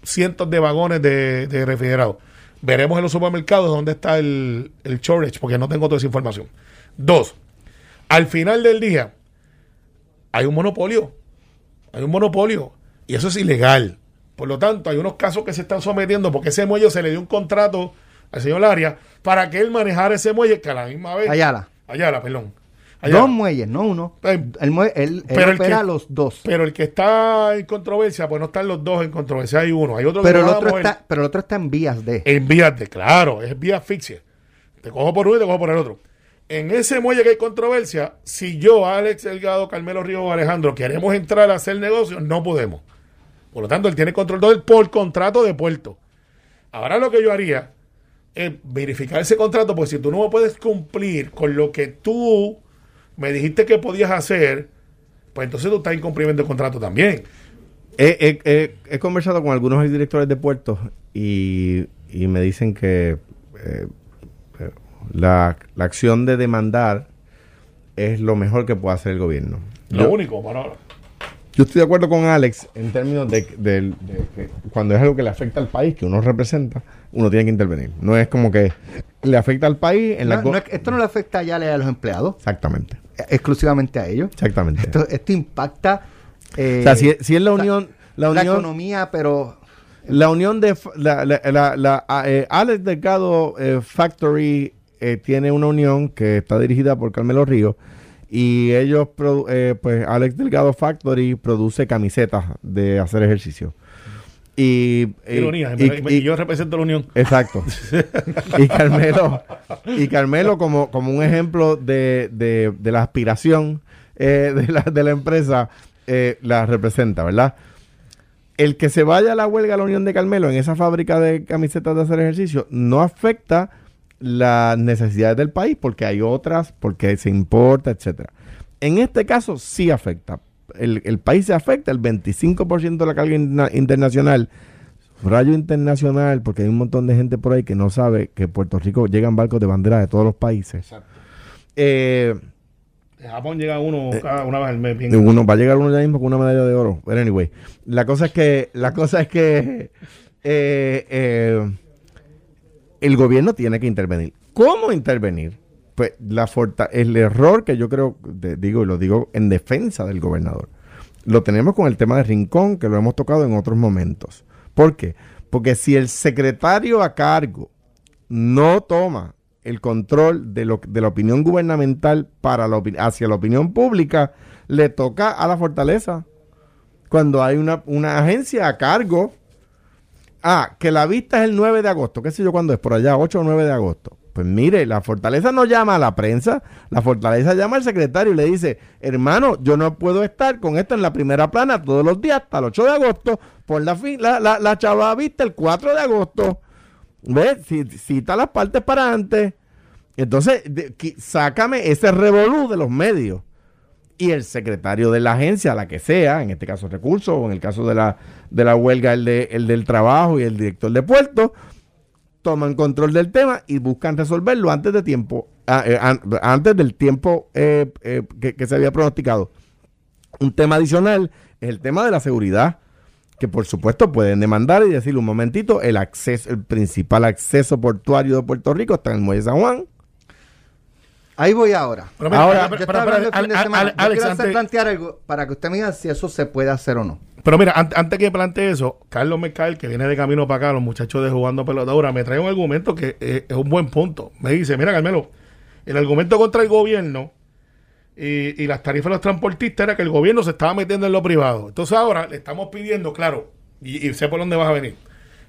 cientos de vagones de, refrigerado. Veremos en los supermercados dónde está el, el storage, porque no tengo toda esa información. Dos, al final del día, hay un monopolio. Hay un monopolio. Y eso es ilegal. Por lo tanto, hay unos casos que se están sometiendo porque ese muelle se le dio un contrato al señor Laria para que él manejara ese muelle que a la misma vez... Ayala. Ayala, perdón. Allá. Dos muelles, no uno. Eh, El él, él pero el opera que- los dos. Pero el que está en controversia, pues no están los dos en controversia, hay uno. Hay otro Pero que el otro está, pero el otro está en vías de. En vías de, claro, es vía asfixia. Te cojo por uno y te cojo por el otro. En ese muelle que hay controversia, si yo, Alex Delgado, Carmelo Río o Alejandro queremos entrar a hacer negocios, no podemos. Por lo tanto, él tiene control todo el por contrato de puerto. Ahora lo que yo haría es verificar ese contrato, porque si tú no puedes cumplir con lo que tú me dijiste que podías hacer, pues entonces tú estás en cumplimiento del contrato también. He, conversado con algunos directores de puertos y, me dicen que eh, la, la acción de demandar es lo mejor que puede hacer el gobierno. Lo Yo- único, por ahora. Yo estoy de acuerdo con Alex en términos de, de- de que cuando es algo que le afecta al país, que uno representa, uno tiene que intervenir. No es como que le afecta al país en la... No, es que- esto no le afecta ya a los empleados, Exactamente, eh, exclusivamente a ellos. exactamente. Esto, esto impacta eh, o sea, si, si es la unión... La la unión economía, pero La unión de la, la, la- la- eh, Alex Delgado eh, Factory eh, tiene una unión que está dirigida por Carmelo Río y ellos, eh, pues Alex Delgado Factory produce camisetas de hacer ejercicio. Y, Ironía, y- y, y- yo represento la Unión. Exacto. y Carmelo, y Carmelo como, como un ejemplo de, de- de la aspiración eh, de, la, de la empresa, eh, la representa, ¿verdad? El que se vaya a la huelga a la Unión de Carmelo en esa fábrica de camisetas de hacer ejercicio no afecta las necesidades del país porque hay otras, porque se importa, etcétera. En este caso sí afecta. El, el país se afecta, el 25% de la carga interna- internacional Rayo internacional, porque hay un montón de gente por ahí que no sabe que Puerto Rico llegan barcos de bandera de todos los países. Eh, En Japón llega uno cada una vez al mes. bien. uno va a llegar uno ya mismo con una medalla de oro. Pero anyway, la cosa es que, la cosa es que eh, eh, el gobierno tiene que intervenir. ¿Cómo intervenir? Pues la el error que yo creo, digo y lo digo en defensa del gobernador, lo tenemos con el tema de Rincón, que lo hemos tocado en otros momentos. ¿Por qué? Porque si el secretario a cargo no toma el control de, lo, de la opinión gubernamental para hacia la opinión pública, le toca a la fortaleza. Cuando hay una, una agencia a cargo, ah, que la vista es el 9 de agosto, qué sé yo cuándo es, por allá, 8 o 9 de agosto. Pues mire, la fortaleza no llama a la prensa, la fortaleza llama al secretario y le dice, hermano, yo no puedo estar con esto en la primera plana todos los días hasta el 8 de agosto, por la, la, la, la chava vista el 4 de agosto. ¿Ves? Cita las partes para antes. Entonces, de- sácame ese revolú de los medios. Y el secretario de la agencia, la que sea, en este caso recursos, o en el caso de la, de la huelga, el, de, el del trabajo y el director de puerto, toman control del tema y buscan resolverlo antes de tiempo, ah, eh, an- antes del tiempo eh, eh, que, que se había pronosticado. Un tema adicional es el tema de la seguridad, que por supuesto pueden demandar y decir un momentito, el acceso, el principal acceso portuario de Puerto Rico está en el Muelle San Juan. Ahí voy ahora. Pero mira, Ahora, pero- pero-. Ale- Yo Alex, quiero hacer plantear algo para que usted me diga si eso se puede hacer o no. Pero mira, an- antes que plantee eso, Carlos Mercal, que viene de camino para acá, los muchachos de jugando pelotadura, me trae un argumento que eh, es un buen punto. Me dice, mira, Carmelo, el argumento contra el gobierno y, y las tarifas de los transportistas era que el gobierno se estaba metiendo en lo privado. Entonces ahora le estamos pidiendo, claro, y, y sé por dónde vas a venir,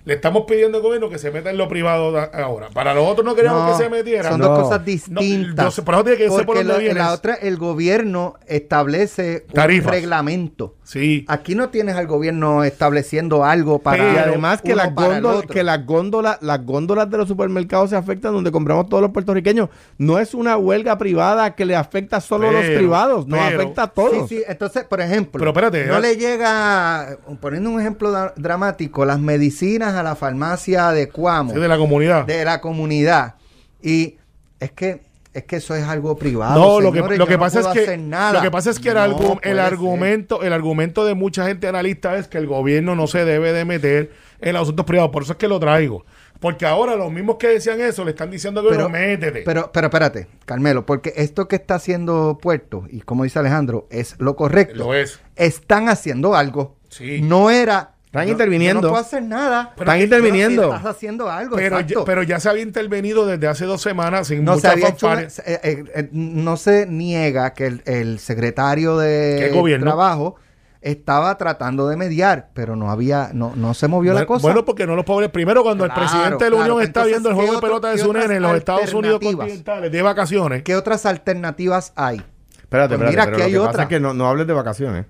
le estamos pidiendo al gobierno que se meta en lo privado ahora. Para los otros no queríamos No, que se metiera. Son No. dos cosas No, distintas. yo sé, por eso tiene que ser por lo- vienes. la otra, el gobierno establece Tarifas. un reglamento. Sí. Aquí no tienes al gobierno estableciendo algo para. y además que uno las, para el góndolas, otro. que las góndolas, las góndolas de los supermercados se afectan donde compramos todos los puertorriqueños. No es una huelga privada que le afecta solo a los privados, nos pero- afecta a todos. Sí, sí, entonces, por ejemplo, Pero espérate, no le llega, poniendo un ejemplo da- dramático, las medicinas a la farmacia de Cuamo, Sí, de la comunidad. de la comunidad. Y es que es que eso es algo privado. No, lo que, lo que no pasa es que lo que pasa es que el, No argu- el ser. argumento el argumento de mucha gente analista es que el gobierno no se debe de meter en los asuntos privados, por eso es que lo traigo. Porque ahora los mismos que decían eso le están diciendo que Pero, métete. pero, pero espérate, Carmelo, porque esto que está haciendo Puerto, y como dice Alejandro, es lo correcto. lo es. Están haciendo algo. Sí. No era Están Yo- Yo interviniendo. no puedo hacer nada. Están Pero interviniendo. Estás haciendo algo, Pero, ya, pero ya se había intervenido desde hace dos semanas sin no se, había hecho una- eh, eh, eh, no se niega que el, el secretario de ¿Qué gobierno? trabajo estaba tratando de mediar, pero no había, no, no se movió la cosa. Bueno, porque no los pobres. Primero, cuando Claro, el presidente de la claro. Unión está Entonces, viendo el ¿qué juego de pelota de qué su nene otras en los Estados Unidos alternativas? continentales de vacaciones. ¿Qué otras alternativas hay? Espérate, Pues espérate. mira, pero aquí lo hay que pasa otra. es que no, no hables de vacaciones.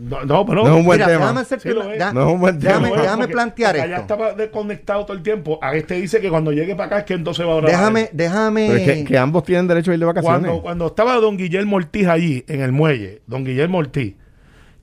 No, no, pero No es un buen Mira, tema. déjame hacerte Sí lo una- es. da- No es un buen tema. déjame, Bueno, déjame plantear porque Allá esto. estaba desconectado todo el tiempo. A este dice que cuando llegue para acá es que entonces va a orar. Déjame, déjame. Pero es que, que ambos tienen derecho a ir de vacaciones. Cuando, cuando estaba don Guillermo Ortiz allí, en el muelle, don Guillermo Ortiz,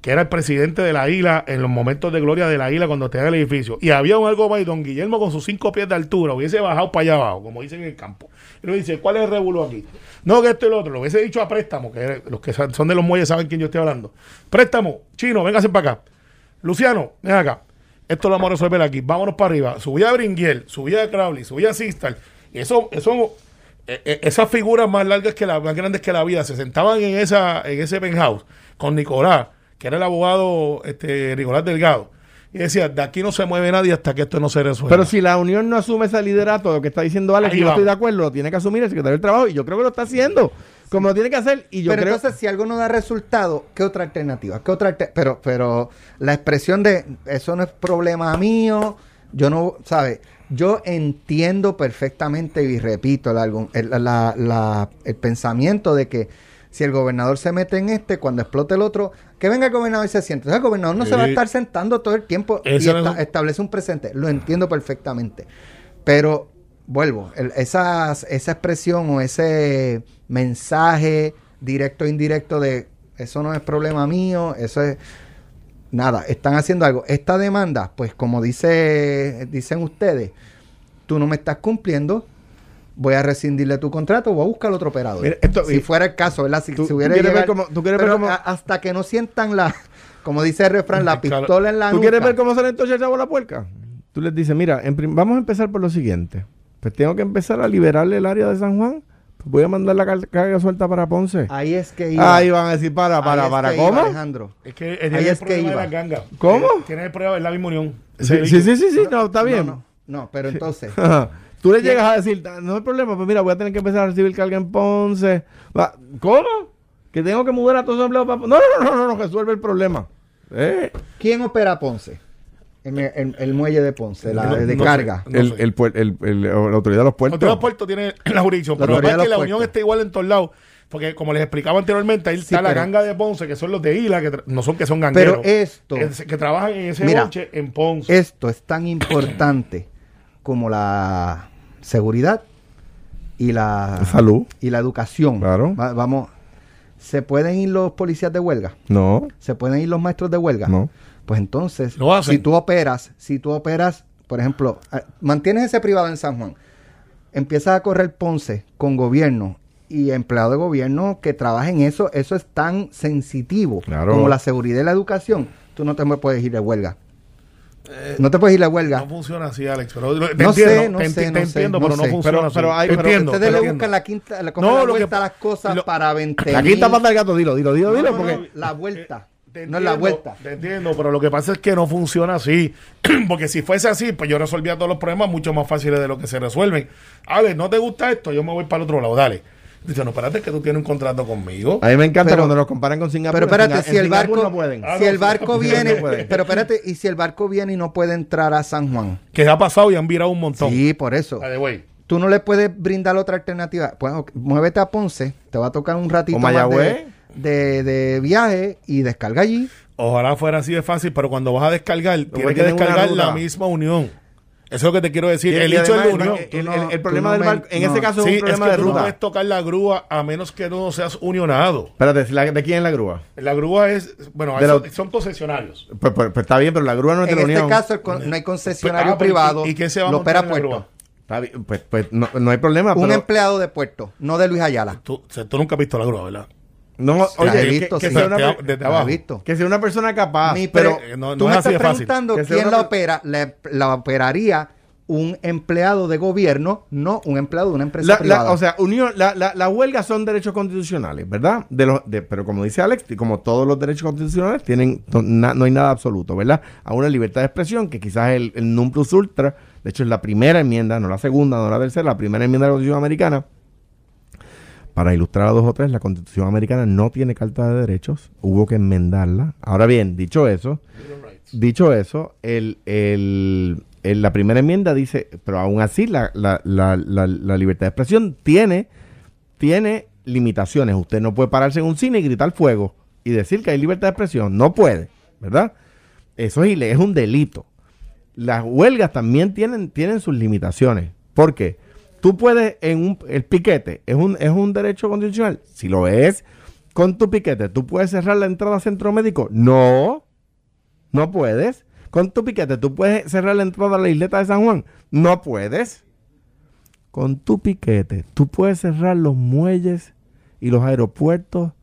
que era el presidente de la isla en los momentos de gloria de la isla cuando tenía el edificio, y había un algo más, y don Guillermo con sus cinco pies de altura hubiese bajado para allá abajo, como dicen en el campo. Y le dice, ¿cuál es el revuelo aquí? No, que esto y lo otro. Lo hubiese dicho a préstamo, que los que son de los muelles saben quién yo estoy hablando. Préstamo, chino, véngase para acá. Luciano, ven acá. Esto lo vamos a resolver aquí. Vámonos para arriba. Subía a Bringuiel, subía a Crowley, subía a Sistar. Y eso, eso, eh, eh, esas figuras más largas que la, más grandes que la vida, se sentaban en esa, en ese penthouse con Nicolás, que era el abogado, este, Nicolás Delgado. Y decía, de aquí no se mueve nadie hasta que esto no se resuelva. Pero si la Unión no asume ese liderato, lo que está diciendo Alex, Ahí y yo vamos. estoy de acuerdo, lo tiene que asumir el secretario del Trabajo, y yo creo que lo está haciendo, como lo tiene que hacer, y yo pero creo... entonces, si algo no da resultado, ¿qué otra alternativa? ¿Qué otra alter- pero, pero la expresión de eso no es problema mío, yo no, ¿sabes? Yo entiendo perfectamente y repito el, el, la- la- el pensamiento de que si el gobernador se mete en este, cuando explote el otro, que venga el gobernador y se siente. Entonces, el gobernador no se va a estar sentando todo el tiempo y esta- establece un presente. Lo entiendo perfectamente. Pero vuelvo, el- esas- esa expresión o ese mensaje directo o indirecto de eso no es problema mío, eso es nada, están haciendo algo. Esta demanda, pues como dice, dicen ustedes, tú no me estás cumpliendo, voy a rescindirle tu contrato, voy a buscar otro operador. Mira, esto- si fuera el caso, ¿verdad? Si, Tú- si hubiera tú quieres ver llegado- cómo- tú quieres ver cómo- a- hasta que no sientan la, *laughs* como dice el refrán, la Claro. pistola en la ¿Tú quieres ver cómo sale entonces el chavo la puerca? Tú les dices, mira, en prim- vamos a empezar por lo siguiente. Pues tengo que empezar a liberarle el área de San Juan. Pues voy a mandar la car- carga suelta para Ponce. Ahí es que iba. Ahí van a decir, para, Ahí para, es para, iba, ¿cómo? Alejandro. Es que eh, Ahí el es que problema de iba. las gangas. ¿Cómo? Eh, Tiene el problema de la misma unión. Sí, sí, sí, sí, sí, no, está bien. No, no, no, pero entonces, *laughs* Tú le llegas a decir, "Ah, no hay problema, pues mira, voy a tener que empezar a recibir carga en Ponce. Va, ¿Cómo? Que tengo que mudar a todos los empleados para Ponce. No, no, no, no, no, resuelve el problema. Eh, ¿quién opera Ponce? En el, en el muelle de Ponce, la No- de no carga. sé. el, sé. el el- el- la autoridad de los puertos. Autoridad de los puertos tiene *clears throat* la jurisdicción, La pero es que la unión está igual en todos lados. Porque como les explicaba anteriormente, ahí Sí, está la pero- ganga de Ponce, que son los de Isla, que no son que son Pero gangueros. esto, que, que trabajan en ese Mira, bonche en Ponce. esto es tan importante como la seguridad y la Salud. y la educación. Claro. Va- vamos, ¿se pueden ir los policías de huelga? No, ¿Se pueden ir los maestros de huelga? no. Pues entonces, Lo hacen. si tú operas, si tú operas, por ejemplo, ah, mantienes ese privado en San Juan, empiezas a correr Ponce con gobierno y empleado de gobierno que trabaja en eso, eso es tan sensitivo Claro. como la seguridad y la educación, tú no te puedes ir de huelga. No te puedes ir de huelga. No funciona así, Alex. Pero te No entiendo, sé, no te, sé, te no sé, entiendo, no pero no sé. funciona Pero- así. pero hay- pero entiendo, Ustedes te le buscan la quinta, le No, la lo que- a las cosas lo- para 20 La quinta pata del gato, dilo, dilo, dilo, No, dilo, no, porque... no, la vuelta. Te no es la vuelta. Te entiendo, pero lo que pasa es que no funciona así. *clears throat* Porque si fuese así, pues yo resolvía todos los problemas mucho más fáciles de lo que se resuelven. Alex, ¿no te gusta esto? Yo me voy para el otro lado, dale. Dice, no, espérate que tú tienes un contrato conmigo. A mí me encanta Pero- cuando nos comparan con Singapur. Pero espérate, si el barco, no pueden. Ah, si el barco no viene, pueden. pero espérate, y si el barco viene y no puede entrar a San Juan, Que ha pasado y han virado un montón. sí, por eso. The way. Tú no le puedes brindar otra alternativa. Pues ok, muévete a Ponce, te va a tocar un ratito más de, de, de viaje y descarga allí. Ojalá fuera así de fácil, pero cuando vas a descargar, tienes que descargar la misma unión. Eso es lo que te quiero decir. Y- el y hecho es la además, unión. el- el- Tú el- no- el problema del barco, en no. ese caso Sí, es un problema que de tú no puedes tocar la grúa a menos que tú no seas unionado. Espérate, ¿la- ¿de quién es la grúa? La grúa es, bueno, De eso- la- son concesionarios. Pues, pues- pues está bien, pero la grúa no es de En la este unión. caso el con- no hay concesionario Ah, pero ¿y- privado, ¿Y quién se va a lo montar opera en la puerto. grúa? Está bien, pues, pues no, no hay problema. Un pero- empleado de puerto, no de Luis Ayala. Tú, tú nunca has visto la grúa, ¿verdad? No, La oye, he que- visto, que, sí. sea una, Desde- desde abajo. visto. que sea una persona capaz. Mi pero eh, no- tú no me así estás de fácil. preguntando Que sea quién una la per- opera. La, la operaría un empleado de gobierno, no un empleado de una empresa La- la- privada. o sea, unión, la, la- las huelgas son derechos constitucionales, ¿verdad? De los, de- pero como dice Alex, y como todos los derechos constitucionales, tienen no, na- no hay nada absoluto, ¿verdad? A una libertad de expresión, que quizás es el, el non plus ultra, de hecho es la primera enmienda, no la segunda, no la tercera, la primera enmienda de la Constitución Americana. Para ilustrar a dos o tres, la Constitución Americana no tiene carta de derechos, hubo que enmendarla. Ahora bien, dicho eso, dicho eso, el, la primera enmienda dice, pero aún así la, libertad de expresión tiene, tiene limitaciones. Usted no puede pararse en un cine y gritar fuego y decir que hay libertad de expresión. No puede, ¿verdad? Eso es, es un delito. Las huelgas también tienen, tienen sus limitaciones. ¿Por qué? Tú puedes en un, el piquete, ¿es un, ¿es un derecho constitucional? Si lo es, con tu piquete, ¿tú puedes cerrar la entrada a centro médico? No, no puedes. Con tu piquete, ¿tú puedes cerrar la entrada a la isleta de San Juan? No puedes. Con tu piquete, ¿tú puedes cerrar los muelles y los aeropuertos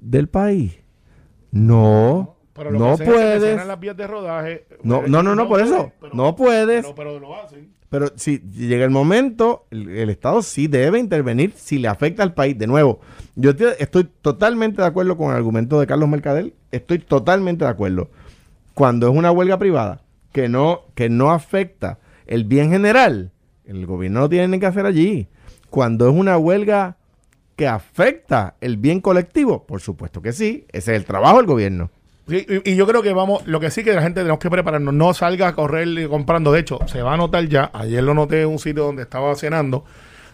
del país? No, Pero lo no que hacen es que puedes. cierran las vías de rodaje. No, Eh, no, no, no, por eso. pero- No puedes. Pero, pero lo hacen. Pero si llega el momento, el, Estado sí debe intervenir si le afecta al país. De nuevo, yo estoy totalmente de acuerdo con el argumento de Carlos Mercadel. Estoy totalmente de acuerdo. Cuando es una huelga privada que no, que no afecta el bien general, el gobierno no tiene que hacer allí. Cuando es una huelga que afecta el bien colectivo, por supuesto que sí. Ese es el trabajo del gobierno. Sí, y, y yo creo que vamos, lo que sí que la gente tenemos que prepararnos, no salga a correr comprando. De hecho, se va a notar ya, ayer lo noté en un sitio donde estaba cenando,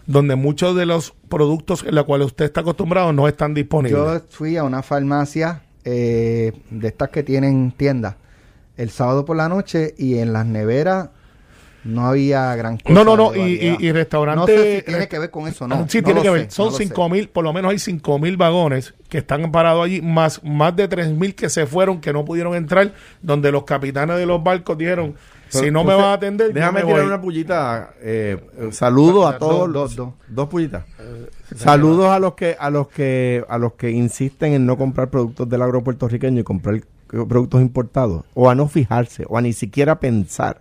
donde muchos de los productos en los cuales usted está acostumbrado no están disponibles. Yo fui a una farmacia eh, de estas que tienen tiendas el sábado por la noche y en las neveras no había gran cosa. no, no, no, y, y, y restaurante... No sé si tiene que ver con eso, no. sí, no tiene que ver. sé, Son no cinco mil, por lo menos hay cinco mil vagones que están parados allí, más, más de tres mil que se fueron, que no pudieron entrar, donde los capitanes de los barcos dijeron, si no me van a atender, Déjame me tirar voy". una pullita. Eh, eh, saludos a Dos, todos. dos, los- dos. dos pullitas. Saludos a los que a los que a los que insisten en no comprar productos del agro puertorriqueño y comprar eh, productos importados o a no fijarse o a ni siquiera pensar,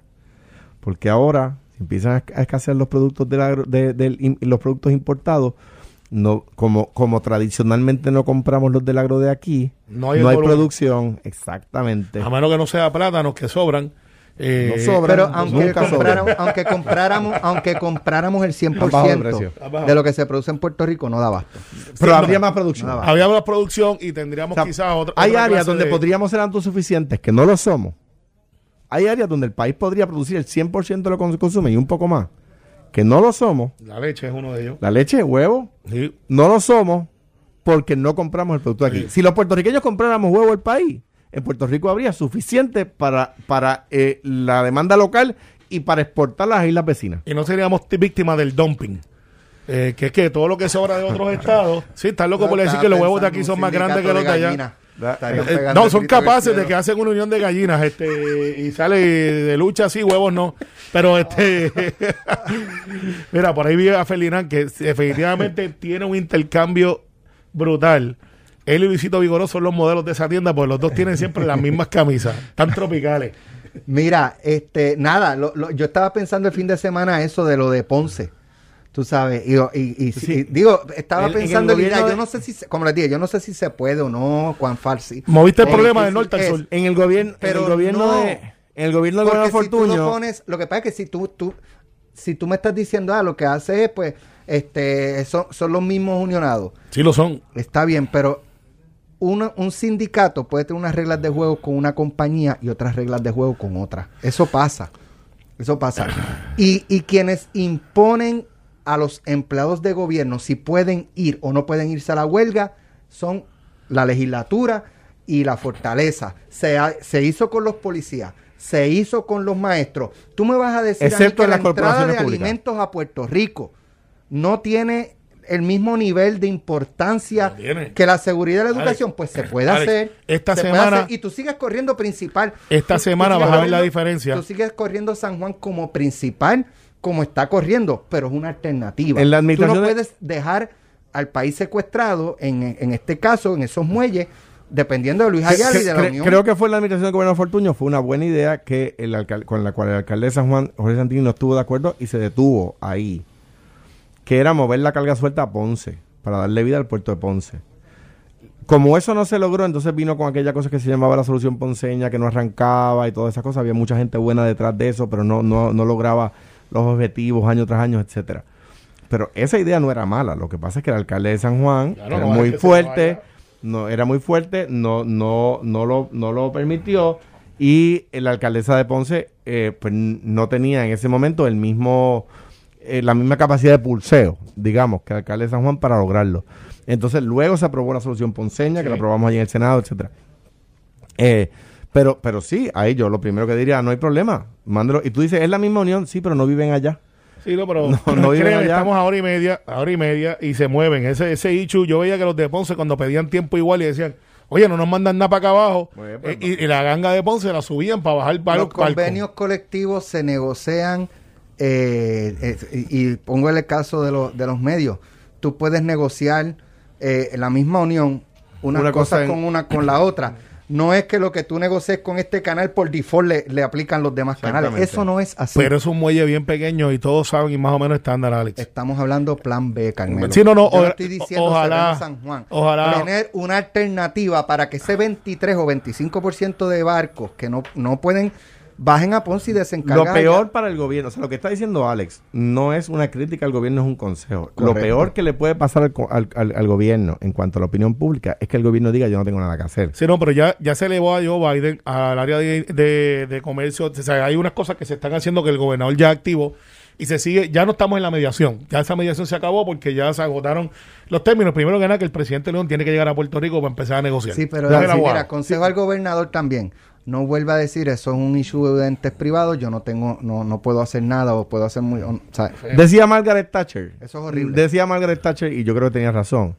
porque ahora si empiezan a escasear los productos del agro, de, del los productos importados. No, como, como tradicionalmente no compramos los del agro de aquí, No no hay producción, exactamente. A menos que no sea plátanos que sobran. eh, No sobran. Pero Nunca aunque sobra. compráramos, aunque compráramos, aunque compráramos el Han bajado de 100% precio. Han bajado. de lo que se produce en Puerto Rico, no da abasto. Pero no. habría más producción. Nada. Había más producción y tendríamos O sea, quizás otra. hay otra áreas donde de- podríamos ser autosuficientes, que no lo somos. Hay áreas donde el país podría producir el 100% de lo que se consume y un poco más, que no lo somos. La leche es uno de ellos. La leche, huevo, Sí. no lo somos porque no compramos el producto de aquí. Sí. Si los puertorriqueños compráramos huevo del país, en Puerto Rico habría suficiente para, para eh, la demanda local y para exportar a las islas vecinas. Y no seríamos víctimas del dumping. Eh, que es que todo lo que sobra de otros *laughs* estados. Sí, están locos por decir que los huevos de aquí son más grandes que los de allá. Eh, no, son capaces de que hacen una unión de gallinas este y sale de lucha así, huevos no. Pero este. *laughs* Mira, por ahí vi a Felinán que efectivamente tiene un intercambio brutal. Él y Luisito Vigoró son los modelos de esa tienda, porque los dos tienen siempre las mismas camisas, tan tropicales. Mira, este, nada, lo- lo- yo estaba pensando el fin de semana eso de lo de Ponce. Tú sabes, y, y- y- Sí. y digo, estaba el pensando en gobierno yo no sé si, se- como les dije, yo no sé si se puede o no, cuán fácil. Moviste el Eh, problema del norte al sur. En el gobierno, Pero en el gobierno no. de en el gobierno de Porque Gobernador si tú lo Fortuño, pones, lo que pasa es que si tú, tú, si tú me estás diciendo, ah, lo que hace es, pues, este, son, son los mismos unionados. Sí lo son. Está bien, pero un sindicato puede tener unas reglas de juego con una compañía y otras reglas de juego con otra. Eso pasa. Eso pasa. Y, y quienes imponen a los empleados de gobierno si pueden ir o no pueden irse a la huelga son la legislatura y la fortaleza. Se, ha- se hizo con los policías, se hizo con los maestros. Tú me vas a decir a mí Excepto que en la las entrada de públicas. alimentos a Puerto Rico no tiene el mismo nivel de importancia que la seguridad de la Alex, educación, pues se puede Alex, hacer. esta se puede semana- hacer, y tú sigues corriendo principal. Esta Tú- semana vas a ver la diferencia. Tú sigues corriendo San Juan como principal, como está corriendo, pero es una alternativa. En la tú no administración de- puedes dejar al país secuestrado, en, en este caso, en esos muelles, dependiendo de Luis Ayala y de la Cre- Unión. Creo que fue la administración del gobierno Fortuño, fue una buena idea que el con la cual el alcalde de San Juan, Jorge Santini, no estuvo de acuerdo y se detuvo ahí. Que era mover la carga suelta a Ponce, para darle vida al puerto de Ponce. Como eso no se logró, entonces vino con aquella cosa que se llamaba la solución ponceña, que no arrancaba y todas esas cosas. Había mucha gente buena detrás de eso, pero no, no, no lograba los objetivos año tras año, etcétera. Pero esa idea no era mala. Lo que pasa es que el alcalde de San Juan Claro, era no muy fuerte, no era muy fuerte, no, no, no lo, no lo permitió. Y la alcaldesa de Ponce eh, pues, no tenía en ese momento el mismo, eh, la misma capacidad de pulseo, digamos, que el alcalde de San Juan para lograrlo. Entonces luego se aprobó la solución ponceña, que la aprobamos allí en el Senado, etcétera. Eh, pero, pero sí, ahí yo lo primero que diría, no hay problema, mándelo. Y tú dices, es la misma unión, sí, pero no viven allá. Sí, no, pero *laughs* No, no allá. estamos a hora y media, a hora y media y se mueven. Ese, ese Ichu, yo veía que los de Ponce cuando pedían tiempo igual y decían, oye, no nos mandan nada para acá abajo. Pues, pues, Eh, y, y la ganga de Ponce la subían para bajar para los convenios colectivos se negocian eh, eh, y, y pongo el caso de, los de los medios. Tú puedes negociar eh, la misma unión una, Una cosa cosa en- con una con la otra. No es que lo que tú negocies con este canal por default le, le aplican los demás canales. Eso no es así. Pero es un muelle bien pequeño y todos saben y más o menos estándar, Alex. Estamos hablando plan B, Carmelo. Sí, no, no, Yo o- estoy diciendo ojalá, San Juan. ojalá. Tener una alternativa para que ese 23 o 25% de barcos que no, no pueden bajen a Ponce y desencarguen. Lo peor para el gobierno, o sea, lo que está diciendo Alex, no es una crítica al gobierno, es un consejo. Lo peor que le puede pasar al, co- al- al- al gobierno en cuanto a la opinión pública es que el gobierno diga yo no tengo nada que hacer. Sí, no, pero ya, ya se elevó a Joe Biden al área de, de- de comercio. O sea, hay unas cosas que se están haciendo que el gobernador ya activó y se sigue. Ya no estamos en la mediación. Ya esa mediación se acabó porque ya se agotaron los términos. Primero que nada, que el presidente León tiene que llegar a Puerto Rico para empezar a negociar. Sí, pero Ya sí, mira, consejo al gobernador también. No vuelva a decir eso es un issue de entes privados. Yo no tengo, no, no puedo hacer nada o puedo hacer muy. o sea, Decía Margaret Thatcher. Eso es horrible. Decía Margaret Thatcher, y yo creo que tenía razón.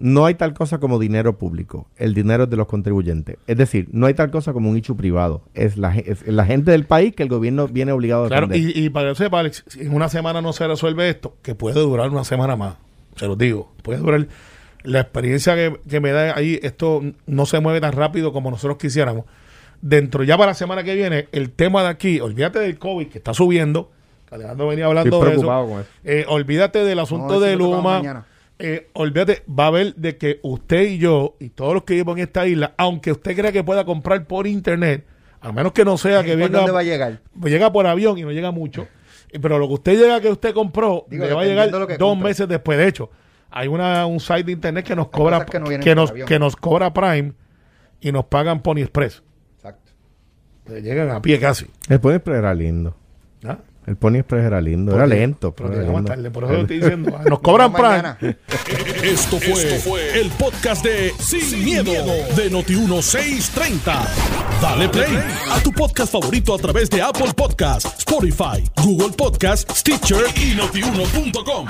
No hay tal cosa como dinero público. El dinero es de los contribuyentes. Es decir, no hay tal cosa como un hecho privado. Es la, ge- es la gente del país que el gobierno viene obligado a Claro, defender. y, y para que sepa, Alex, si en una semana no se resuelve esto, que puede durar una semana más, se los digo, puede durar. La experiencia que, que me da ahí, esto no se mueve tan rápido como nosotros quisiéramos. Dentro ya para la semana que viene, el tema de aquí, olvídate del COVID que está subiendo, Alejandro venía hablando Estoy de eso. preocupado con eso. Eh, olvídate del asunto de Luma. Eh, olvídate, va a haber de que usted y yo y todos los que viven en esta isla, aunque usted crea que pueda comprar por internet, a menos que no sea que ¿por venga dónde va a llegar? llega por avión y no llega mucho. Y- Pero lo que usted llega que usted compró, Digo, le va a llegar de lo que dos compre. meses después. De hecho, hay una, un site de internet que nos cobra que no nos, avión. que nos cobra Prime y nos pagan Pony Express. Exacto. Le llegan a pie casi. El Pony Express era lindo. ¿Ah? El Pony Express era lindo. Era lento. Pero era lindo. tarde, por eso lo estoy diciendo. *laughs* Ah, Nos cobran. Mañana. *laughs* Esto fue, el podcast de Sin, miedo, de Noti1630. Dale play a tu podcast favorito a través de Apple Podcasts, Spotify, Google Podcasts, Stitcher y notiuno.com.